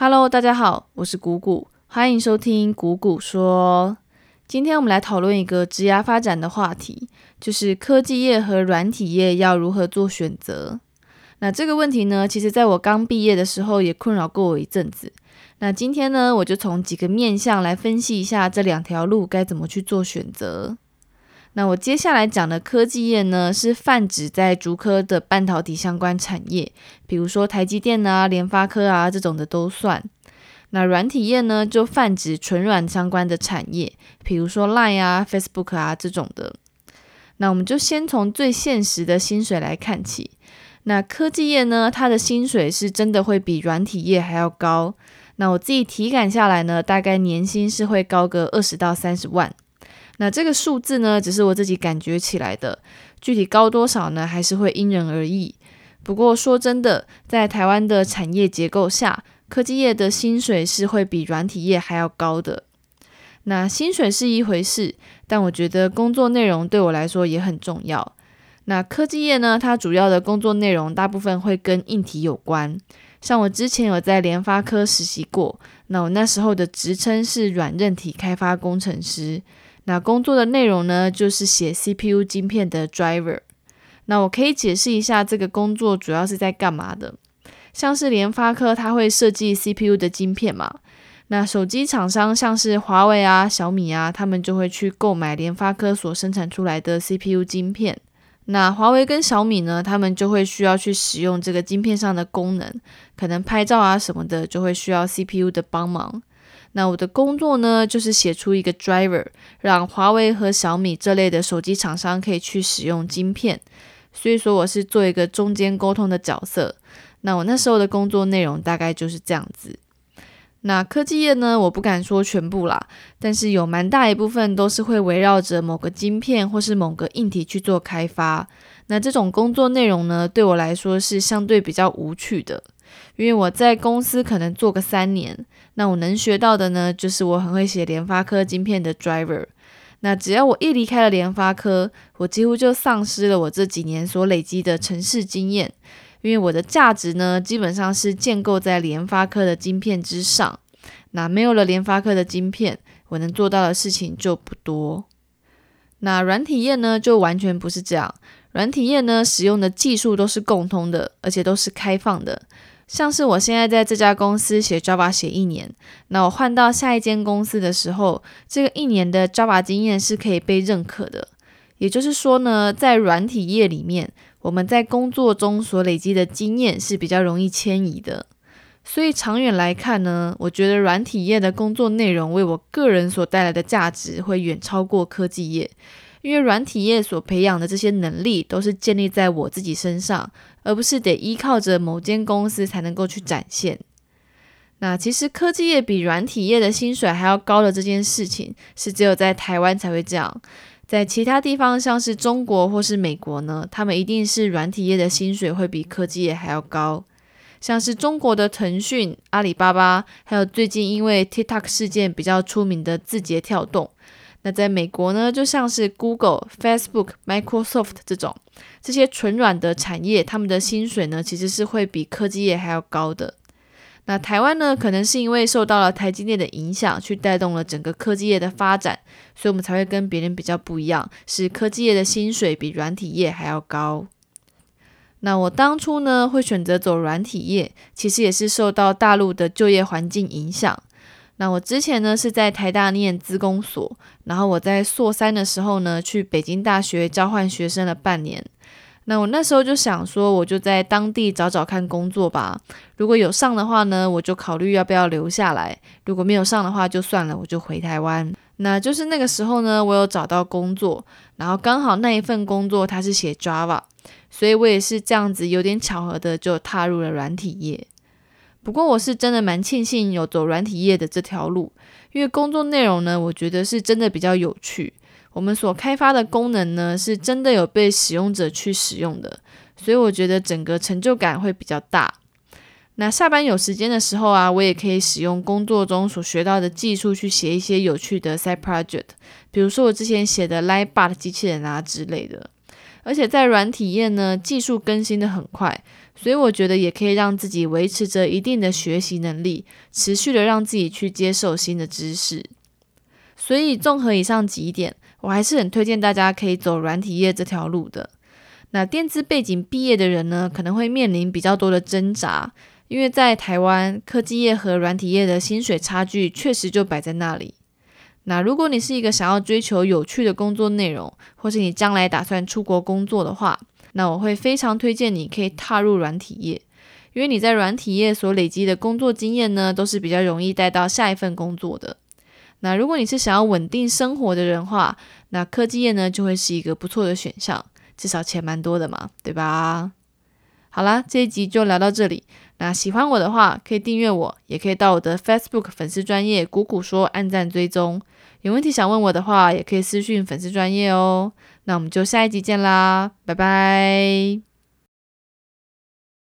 Hello，大家好，我是谷谷，欢迎收听谷谷说。今天我们来讨论一个职涯发展的话题，就是科技业和软体业要如何做选择。那这个问题呢，其实在我刚毕业的时候也困扰过我一阵子。那今天呢，我就从几个面向来分析一下这两条路该怎么去做选择。那我接下来讲的科技业呢，是泛指在竹科的半导体相关产业，比如说台积电啊、联发科啊这种的都算。那软体业呢，就泛指纯软相关的产业，比如说 Line 啊、Facebook 啊这种的。那我们就先从最现实的薪水来看起。那科技业呢，它的薪水是真的会比软体业还要高。那我自己体感下来呢，大概年薪是会高个二十到三十万。那这个数字呢，只是我自己感觉起来的，具体高多少呢，还是会因人而异。不过说真的，在台湾的产业结构下，科技业的薪水是会比软体业还要高的。那薪水是一回事，但我觉得工作内容对我来说也很重要。那科技业呢，它主要的工作内容大部分会跟硬体有关。像我之前有在联发科实习过，那我那时候的职称是软韧体开发工程师。那工作的内容呢，就是写 CPU 晶片的 driver。那我可以解释一下这个工作主要是在干嘛的。像是联发科，它会设计 CPU 的晶片嘛。那手机厂商像是华为啊、小米啊，他们就会去购买联发科所生产出来的 CPU 晶片。那华为跟小米呢，他们就会需要去使用这个晶片上的功能，可能拍照啊什么的，就会需要 CPU 的帮忙。那我的工作呢，就是写出一个 driver，让华为和小米这类的手机厂商可以去使用晶片。所以说我是做一个中间沟通的角色。那我那时候的工作内容大概就是这样子。那科技业呢，我不敢说全部啦，但是有蛮大一部分都是会围绕着某个晶片或是某个硬体去做开发。那这种工作内容呢，对我来说是相对比较无趣的。因为我在公司可能做个三年，那我能学到的呢，就是我很会写联发科晶片的 driver。那只要我一离开了联发科，我几乎就丧失了我这几年所累积的城市经验。因为我的价值呢，基本上是建构在联发科的晶片之上。那没有了联发科的晶片，我能做到的事情就不多。那软体业呢，就完全不是这样。软体业呢，使用的技术都是共通的，而且都是开放的。像是我现在在这家公司写 Java 写一年，那我换到下一间公司的时候，这个一年的 Java 经验是可以被认可的。也就是说呢，在软体业里面，我们在工作中所累积的经验是比较容易迁移的。所以长远来看呢，我觉得软体业的工作内容为我个人所带来的价值会远超过科技业。因为软体业所培养的这些能力都是建立在我自己身上，而不是得依靠着某间公司才能够去展现。那其实科技业比软体业的薪水还要高的这件事情，是只有在台湾才会这样。在其他地方，像是中国或是美国呢，他们一定是软体业的薪水会比科技业还要高。像是中国的腾讯、阿里巴巴，还有最近因为 TikTok 事件比较出名的字节跳动。那在美国呢，就像是 Google、Facebook、Microsoft 这种这些纯软的产业，他们的薪水呢，其实是会比科技业还要高的。那台湾呢，可能是因为受到了台积电的影响，去带动了整个科技业的发展，所以我们才会跟别人比较不一样，是科技业的薪水比软体业还要高。那我当初呢，会选择走软体业，其实也是受到大陆的就业环境影响。那我之前呢是在台大念资工所，然后我在硕三的时候呢去北京大学交换学生了半年。那我那时候就想说，我就在当地找找看工作吧。如果有上的话呢，我就考虑要不要留下来；如果没有上的话，就算了，我就回台湾。那就是那个时候呢，我有找到工作，然后刚好那一份工作它是写 Java，所以我也是这样子有点巧合的就踏入了软体业。不过我是真的蛮庆幸有走软体业的这条路，因为工作内容呢，我觉得是真的比较有趣。我们所开发的功能呢，是真的有被使用者去使用的，所以我觉得整个成就感会比较大。那下班有时间的时候啊，我也可以使用工作中所学到的技术去写一些有趣的 side project，比如说我之前写的 Lightbot 机器人啊之类的。而且在软体业呢，技术更新的很快，所以我觉得也可以让自己维持着一定的学习能力，持续的让自己去接受新的知识。所以综合以上几点，我还是很推荐大家可以走软体业这条路的。那电子背景毕业的人呢，可能会面临比较多的挣扎，因为在台湾科技业和软体业的薪水差距确实就摆在那里。那如果你是一个想要追求有趣的工作内容，或是你将来打算出国工作的话，那我会非常推荐你可以踏入软体业，因为你在软体业所累积的工作经验呢，都是比较容易带到下一份工作的。那如果你是想要稳定生活的人话，那科技业呢就会是一个不错的选项，至少钱蛮多的嘛，对吧？好啦，这一集就聊到这里。那喜欢我的话，可以订阅我，也可以到我的 Facebook 粉丝专业谷谷说按赞追踪。有问题想问我的话，也可以私讯粉丝专业哦。那我们就下一集见啦，拜拜。